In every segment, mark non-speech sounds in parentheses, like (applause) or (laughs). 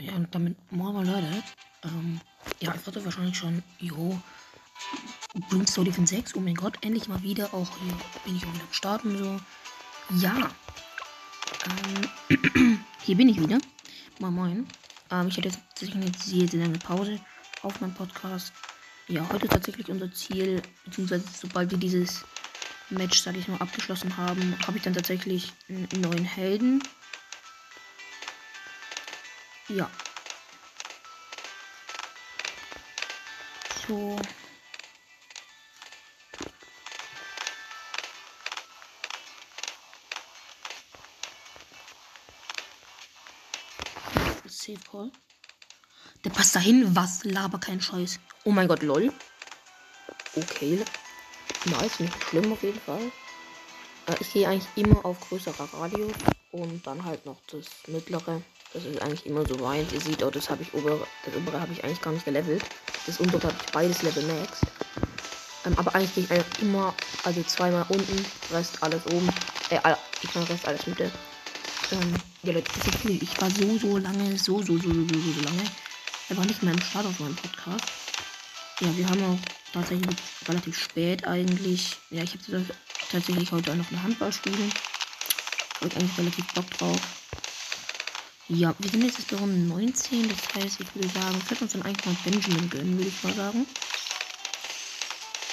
Ja, und damit moin Leute. Ähm, ja, ich hatte wahrscheinlich schon, jo, Bloom Story von 6, oh mein Gott, endlich mal wieder, auch hier bin ich auch wieder am Starten so. Ja, ähm, (clears throat) hier bin ich wieder. Moin Moin. Ähm, ich hatte jetzt tatsächlich eine sehr, sehr lange Pause auf meinem Podcast. Ja, heute ist tatsächlich unser Ziel, beziehungsweise sobald wir dieses Match, sag ich mal, abgeschlossen haben, habe ich dann tatsächlich einen neuen Helden. Ja. So. Safe Call. Der passt dahin. Was? Laber kein Scheiß. Oh mein Gott, lol. Okay. Nice, nicht schlimm auf jeden Fall. Äh, ich gehe eigentlich immer auf größerer Radius und dann halt noch das mittlere. Das ist eigentlich immer so weit. Ihr seht auch, das habe ich obere, das obere habe ich eigentlich gar nicht gelevelt. Das untere habe ich beides Level Max. Ähm, aber eigentlich gehe ich einfach immer, also zweimal unten, Rest alles oben. Äh, ich mache Rest alles Mitte. Ähm, ja, Leute, das ist viel. Ich war so, so lange, so, so, so, so, so, so lange. war nicht mehr im Start auf meinem Podcast. Ja, wir haben auch tatsächlich relativ spät eigentlich. Ja, ich habe tatsächlich heute auch noch eine Handball spielen. Habe eigentlich relativ Bock drauf. Ja, wir sind jetzt bei Runde 19. Das heißt, ich würde sagen, wir können uns dann eigentlich mal Benjamin gönnen, würde ich mal sagen.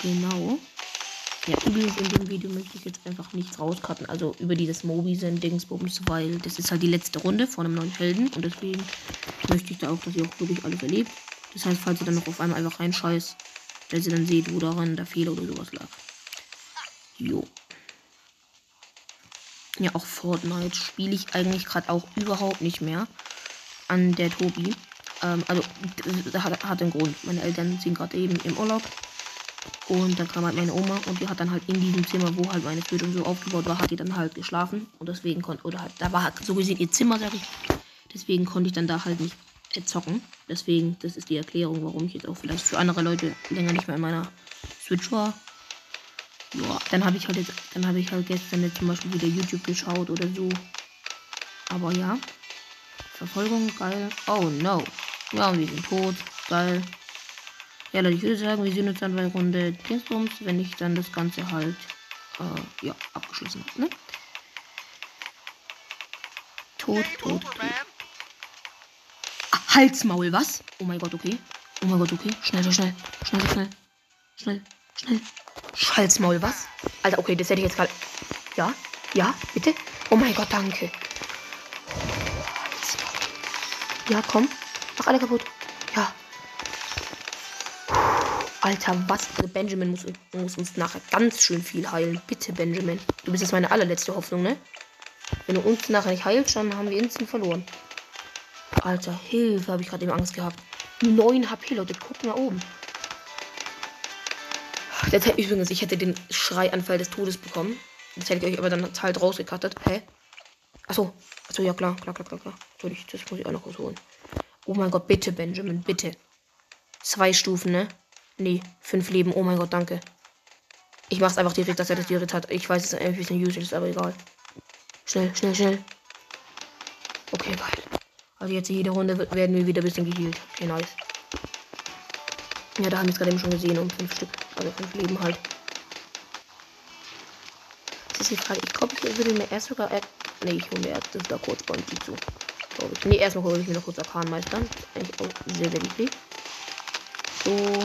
Genau. Ja, übrigens in dem Video möchte ich jetzt einfach nichts rauscutten. Also über dieses Mobi-Dingsbums, weil das ist halt die letzte Runde von einem neuen Helden. Und deswegen möchte ich da auch, dass ihr auch wirklich alles erlebt. Das heißt, falls ihr dann noch auf einmal einfach reinscheißt, dass ihr dann seht, wo daran der Fehler oder sowas lag. Jo. Ja, auch Fortnite spiele ich eigentlich gerade auch überhaupt nicht mehr an der Tobi. Ähm, also, hat, hat einen Grund. Meine Eltern sind gerade eben im Urlaub und dann kam halt meine Oma und die hat dann halt in diesem Zimmer, wo halt meine Tötung so aufgebaut war, hat die dann halt geschlafen. Und deswegen konnte, oder halt, da war halt so gesehen ihr Zimmer, sag ich. Deswegen konnte ich dann da halt nicht äh, zocken. Deswegen, das ist die Erklärung, warum ich jetzt auch vielleicht für andere Leute länger nicht mehr in meiner Switch war. Ja, dann habe ich halt jetzt, dann habe ich halt gestern jetzt zum Beispiel wieder YouTube geschaut oder so. Aber ja. Verfolgung, geil. Oh no. Ja, und wir sind tot. Geil. Ja, Leute, ich würde sagen, wir sehen uns dann bei Runde Dingsbums, wenn ich dann das Ganze halt, äh, ja, abgeschlossen habe, ne? Tot, tot, tot. Ah, Halsmaul, was? Oh mein Gott, okay. Oh mein Gott, okay. Schnell, schnell, schnell, schnell, schnell, schnell. Halsmaul, was? Alter, okay, das hätte ich jetzt gerade. Ja, ja, bitte. Oh mein Gott, danke. Ja, komm. Mach alle kaputt. Ja, Alter, was? Also Benjamin muss, muss, uns nachher ganz schön viel heilen. Bitte, Benjamin. Du bist jetzt meine allerletzte Hoffnung, ne? Wenn du uns nachher nicht heilst, dann haben wir instant verloren. Alter, Hilfe, habe ich gerade eben Angst gehabt. 9 HP, Leute, guck mal oben. Das übrigens, ich hätte den Schreianfall des Todes bekommen. Das hätte ich euch aber dann halt rausgekattet. Hä? Achso. Achso, ja klar, klar, klar, klar, klar. Das muss ich auch noch rausholen. Oh mein Gott, bitte, Benjamin, bitte. Zwei Stufen, ne? Nee, fünf Leben. Oh mein Gott, danke. Ich mach's einfach direkt, dass er das direkt hat. Ich weiß, es ist ein bisschen useless, aber egal. Schnell, schnell, schnell. Okay, geil. Also jetzt jede Runde werden wir wieder ein bisschen geheilt. Okay, nice. Ja, da haben wir es gerade eben schon gesehen, um fünf Stück. Also fünf Leben halt. Das ist die Frage. Ich glaube, ich würde mir erst sogar. Ne, ich hole mir erst das da kurz Bounty zu. Glaube ich. Ne, erstmal hole ich mir noch kurz Arkanmeister. Eigentlich auch sehr, sehr lieblich. So.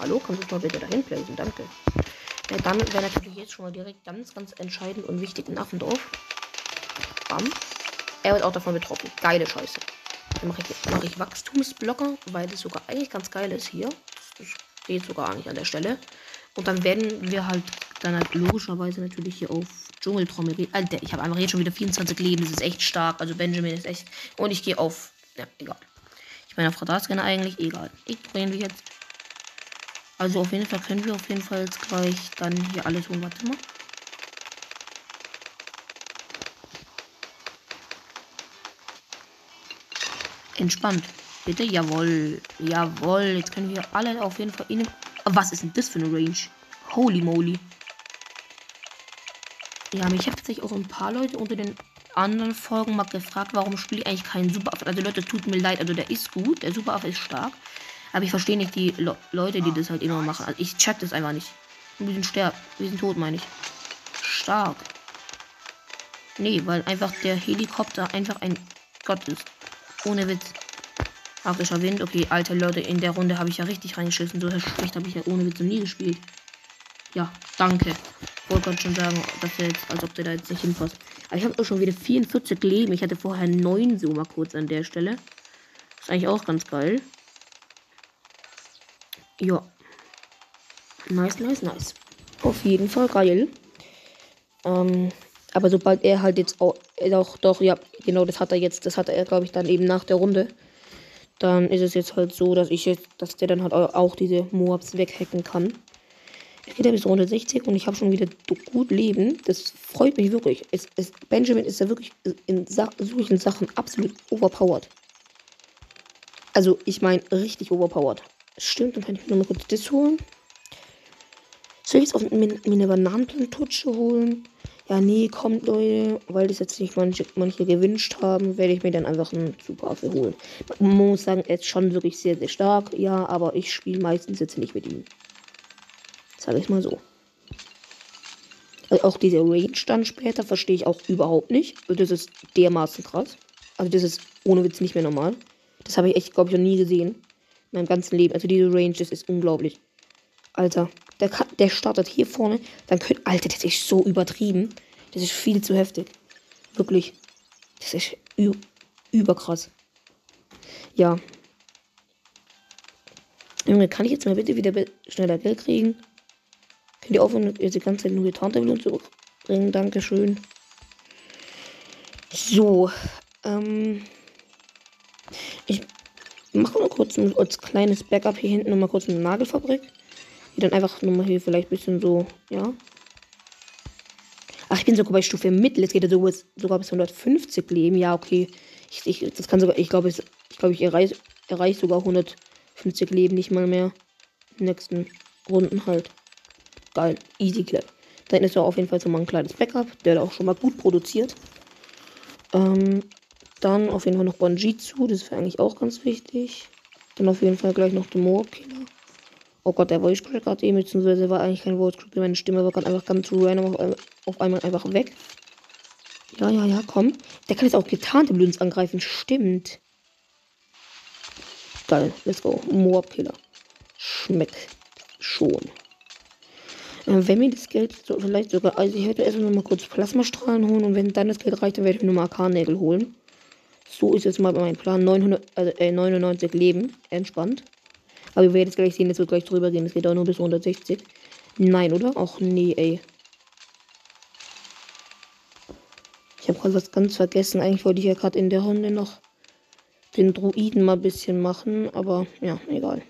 Hallo, kannst du mal bitte dahin placen? Danke. Ja, dann wäre natürlich jetzt schon mal direkt ganz, ganz entscheidend und wichtig in Affendorf. Bam. Er wird auch davon betroffen. Geile Scheiße. Dann mache ich, mach ich Wachstumsblocker, weil das sogar eigentlich ganz geil ist hier. Steht sogar eigentlich an der Stelle. Und dann werden wir halt dann halt logischerweise natürlich hier auf Dschungeltrommel. Alter, ich habe einfach jetzt schon wieder 24 Leben. Das ist echt stark. Also Benjamin ist echt. Und ich gehe auf. Ja, egal. Ich meine auf Radarscanner eigentlich. Egal. Ich drehe wir jetzt. Also auf jeden Fall können wir auf jeden Fall jetzt gleich dann hier alles holen. Warte mal. Entspannt. Bitte, jawohl. Jawohl. Jetzt können wir alle auf jeden Fall in. Was ist denn das für eine Range? Holy moly. Ja, mich habe tatsächlich auch ein paar Leute unter den anderen Folgen mal gefragt, warum spiele ich eigentlich keinen Superaffe. Also Leute, tut mir leid, also der ist gut, der Superaffe ist stark. Aber ich verstehe nicht die Le Leute, die das halt immer machen. Also ich check das einfach nicht. Wir sind sterb, wir sind tot, meine ich. Stark. Nee, weil einfach der Helikopter einfach ein Gott ist. Ohne Witz. Arktischer Wind. Okay, alte Leute, in der Runde habe ich ja richtig reingeschissen. So schlecht habe ich ja ohne Witz nie gespielt. Ja, danke. Wollte gerade schon sagen, dass er jetzt, als ob der da jetzt nicht hinpasst. Aber ich habe auch schon wieder 44 Leben. Ich hatte vorher 9 so mal kurz an der Stelle. Ist eigentlich auch ganz geil. Ja. Nice, nice, nice. Auf jeden Fall geil. Ähm, aber sobald er halt jetzt auch, auch doch, ja, genau, das hat er jetzt, das hat er, glaube ich, dann eben nach der Runde. Dann ist es jetzt halt so, dass ich jetzt, dass der dann halt auch diese Moabs weghacken kann. Es geht ja bis Runde 60 und ich habe schon wieder gut Leben. Das freut mich wirklich. Es, es, Benjamin ist ja wirklich in solchen Sachen absolut overpowered. Also, ich meine, richtig overpowered. Stimmt, dann kann ich mir nur mal kurz das holen. Soll ich jetzt auf mir eine Bananenplantutsche holen? Ja, nee, kommt Leute, weil das jetzt nicht manche, manche gewünscht haben, werde ich mir dann einfach einen Superaffe holen. Man muss sagen, er ist schon wirklich sehr, sehr stark, ja, aber ich spiele meistens jetzt nicht mit ihm. Sag ich mal so. Also auch diese Range dann später verstehe ich auch überhaupt nicht. Das ist dermaßen krass. Also das ist ohne Witz nicht mehr normal. Das habe ich echt, glaube ich, noch nie gesehen. In meinem ganzen Leben. Also diese Range, das ist unglaublich. Alter, der, der startet hier vorne. Dann könnte. Alter, das ist so übertrieben. Das ist viel zu heftig. Wirklich. Das ist überkrass. Ja. Junge, kann ich jetzt mal bitte wieder schneller Geld kriegen? Könnt ihr aufhören, jetzt die ganze Zeit nur Tarntabellen zurückbringen? Dankeschön. So. Ähm. Ich mache mal kurz ein, als kleines Backup hier hinten nochmal kurz eine Nagelfabrik. Die dann einfach nochmal hier vielleicht ein bisschen so, ja. Ach, ich bin sogar bei Stufe Mittel. Jetzt geht er sogar, sogar bis 150 Leben. Ja, okay. Ich, ich, das kann sogar, ich glaube, ich, glaube, ich erreiche erreich sogar 150 Leben nicht mal mehr. In den nächsten Runden halt. Geil. Easy clap. Dann ist ja auf jeden Fall so mal ein kleines Backup, der auch schon mal gut produziert. Ähm, dann auf jeden Fall noch Bonjitsu, das wäre eigentlich auch ganz wichtig. Dann auf jeden Fall gleich noch den Moab Killer. Oh Gott, der Voice Crack hat eben, beziehungsweise war eigentlich kein Voice Crack, meine Stimme war gerade einfach ganz random auf, auf, einmal einfach weg. Ja, ja, ja, komm. Der kann jetzt auch getarnte Blüns angreifen, stimmt. Geil, let's go. Moab Killer. Schmeckt schon. Äh, wenn mir das Geld so, vielleicht sogar, also ich werde erstmal mal kurz Plasmastrahlen holen und wenn dann das Geld reicht, dann werde ich mir nochmal Arkan-Nägel holen. So ist jetzt mal mein Plan. 900, also, äh, 99 Leben. Entspannt. Aber wir werden jetzt gleich sehen, es wird gleich drüber gehen. Es geht auch nur bis 160. Nein, oder? Ach nee, ey. Ich habe gerade was ganz vergessen. Eigentlich wollte ich ja gerade in der Runde noch den Druiden mal ein bisschen machen. Aber ja, egal.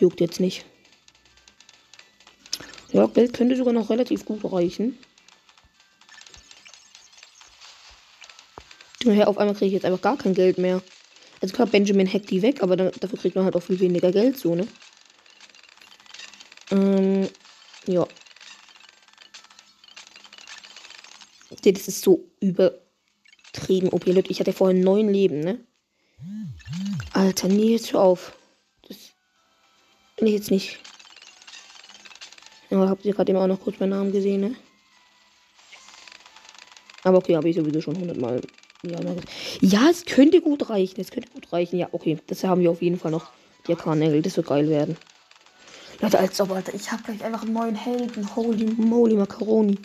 Juckt jetzt nicht. Ja, Geld könnte sogar noch relativ gut reichen. Daher auf einmal kriege ich jetzt einfach gar kein Geld mehr. Also klar, Benjamin hackt die weg, aber dann, dafür kriegt man halt auch viel weniger Geld so, ne? Ähm, ja. Das ist so übertrieben OP. Leute, ich hatte vorhin neun Leben, ne? Alter, nee, jetzt hör auf. Das bin ich jetzt nicht. Ja, habt ihr gerade eben auch noch kurz meinen Namen gesehen, ne? Aber okay, habe ich sowieso schon hundertmal. Ja, ja, es könnte gut reichen. Es könnte gut reichen. Ja, okay. Das haben wir auf jeden Fall noch. Die Kanägel, das wird geil werden. Leute, als ob, Alter. Ich habe gleich einfach einen neuen Helden. Holy moly, Macaroni.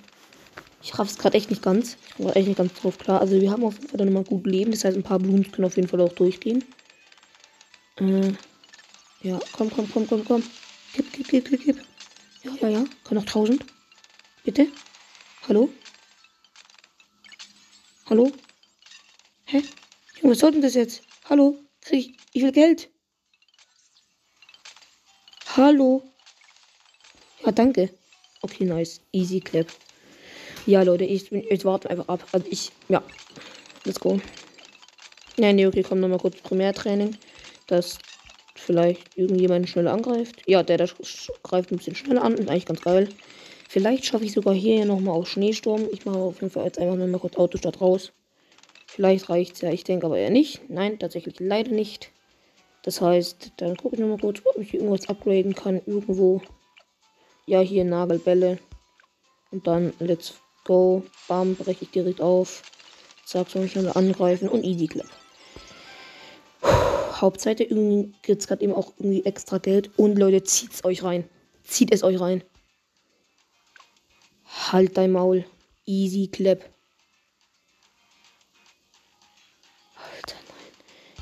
Ich raff's gerade echt nicht ganz. Ich war echt nicht ganz drauf klar. Also, wir haben auf jeden Fall dann nochmal gut Leben. Das heißt, ein paar Blumen können auf jeden Fall auch durchgehen. Äh, ja, komm, komm, komm, komm, komm. Gib, gib, gib, gib, gib. Ja, ja, ja. Kann noch 1000. Bitte? Hallo? Hallo? Hä? Junge, was soll denn das jetzt? Hallo? Krieg ich, ich will Geld. Hallo? Ja, danke. Okay, nice. Easy clap. Ja, Leute, ich, ich warte einfach ab. Also ich, ja. Let's go. Ja, nee, okay, komm nochmal kurz Primärtraining. Das vielleicht irgendjemand schneller angreift. Ja, der, der greift ein bisschen schneller an. Ist eigentlich ganz geil. Vielleicht schaffe ich sogar hier nochmal auf Schneesturm. Ich mache auf jeden Fall jetzt einfach nur mal kurz Autostadt raus. Vielleicht reicht es ja. Ich denke aber eher nicht. Nein, tatsächlich leider nicht. Das heißt, dann gucke ich nochmal kurz, ob ich irgendwas upgraden kann. Irgendwo. Ja, hier Nagelbälle. Und dann let's go. Bam, breche ich direkt auf. Zack, soll ich dann angreifen und easy clap. Hauptseite irgendwie gibt es gerade eben auch irgendwie extra Geld. Und Leute, zieht's euch rein. Zieht es euch rein. Halt dein Maul. Easy clap.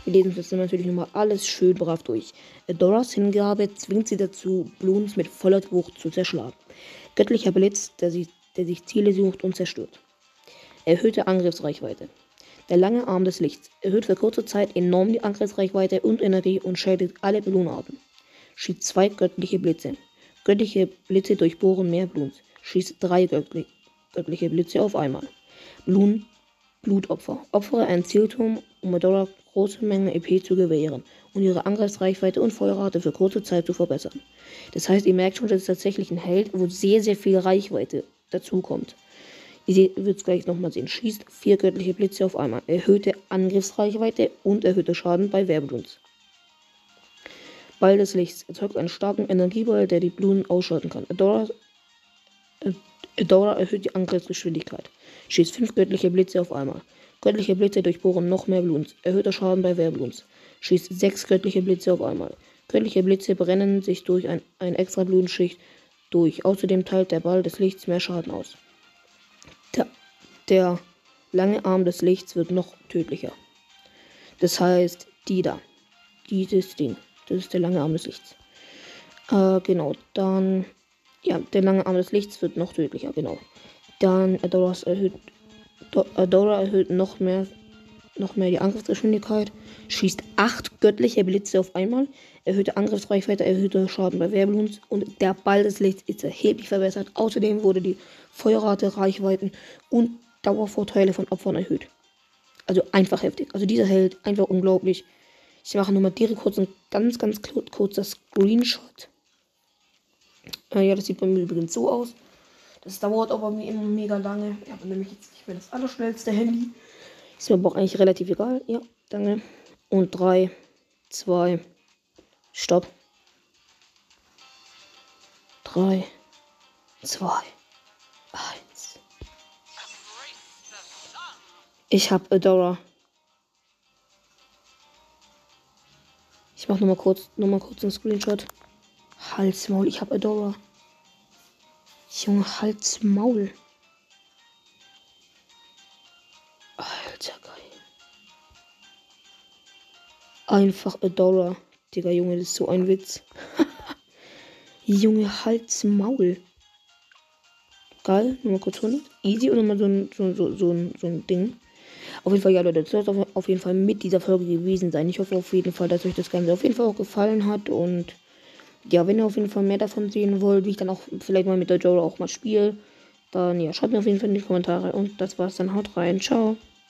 Wir lesen uns jetzt natürlich nochmal alles schön brav durch. Doras Hingabe zwingt sie dazu, Bloons mit voller Wucht zu zerschlagen. Göttlicher Blitz, der sich, der sich Ziele sucht und zerstört. Erhöhte Angriffsreichweite. Der lange Arm des Lichts erhöht für kurze Zeit enorm die Angriffsreichweite und Energie und schädigt alle Blumenarten. Schießt zwei göttliche Blitze. Göttliche Blitze durchbohren mehr Blumen schießt drei göttliche Blitze auf einmal. Blun Blutopfer. Opfere einen Zielturm, um Medora große Mengen EP zu gewähren und ihre Angriffsreichweite und Feuerrate für kurze Zeit zu verbessern. Das heißt, ihr merkt schon, das ist tatsächlich ein Held, wo sehr, sehr viel Reichweite dazukommt. Ihr werdet es gleich nochmal sehen. Schießt vier göttliche Blitze auf einmal. Erhöhte Angriffsreichweite und erhöhte Schaden bei Werbelunds. Ball des Lichts erzeugt einen starken Energieball, der die Blumen ausschalten kann. Adora Adora erhöht die Angriffsgeschwindigkeit. Schießt fünf göttliche Blitze auf einmal. Göttliche Blitze durchbohren noch mehr Bloons. Erhöhter Schaden bei Werbloons. Schießt sechs göttliche Blitze auf einmal. Göttliche Blitze brennen sich durch ein, ein extra Blutenschicht durch. Außerdem teilt der Ball des Lichts mehr Schaden aus. Der, der lange Arm des Lichts wird noch tödlicher. Das heißt, die da. Dieses Ding. Das ist der lange Arm des Lichts. Äh, genau. Dann ja, der lange Arm des Lichts wird noch tödlicher, genau. Dann Adoras erhöht, Adora erhöht noch mehr, noch mehr die Angriffsgeschwindigkeit, schießt acht göttliche Blitze auf einmal, erhöhte Angriffsreichweite, erhöhte Schaden bei Werbelunds und der Ball des Lichts ist erheblich verbessert. Außerdem wurde die Feuerrate, Reichweiten und Dauervorteile von Opfern erhöht. Also einfach heftig. Also dieser Held, einfach unglaublich. Ich mache nur mal direkt kurz ein ganz, ganz kurzer Screenshot. Äh, ja, das sieht bei mir übrigens so aus. Das dauert aber mir immer mega lange. Ich habe nämlich jetzt nicht mehr das allerschnellste Handy. Ist mir aber auch eigentlich relativ egal. Ja, danke. Und 3, 2, Stopp. 3, 2, 1. Ich habe Adora. Ich mache nochmal kurz, noch kurz einen Screenshot. Halsmaul, ich habe Adora. Junge, Halsmaul. Alter, geil. Einfach Adora. Digga, Junge, das ist so ein Witz. (laughs) Junge, Halsmaul. Geil, nochmal kurz 100. Easy und nochmal so ein, so, so, so, ein, so ein Ding. Auf jeden Fall, ja, Leute, das soll es auf jeden Fall mit dieser Folge gewesen sein. Ich hoffe auf jeden Fall, dass euch das Ganze auf jeden Fall auch gefallen hat und ja, wenn ihr auf jeden Fall mehr davon sehen wollt, wie ich dann auch vielleicht mal mit der Joe auch mal spiele, dann ja, schreibt mir auf jeden Fall in die Kommentare. Und das war's dann. Haut rein. Ciao.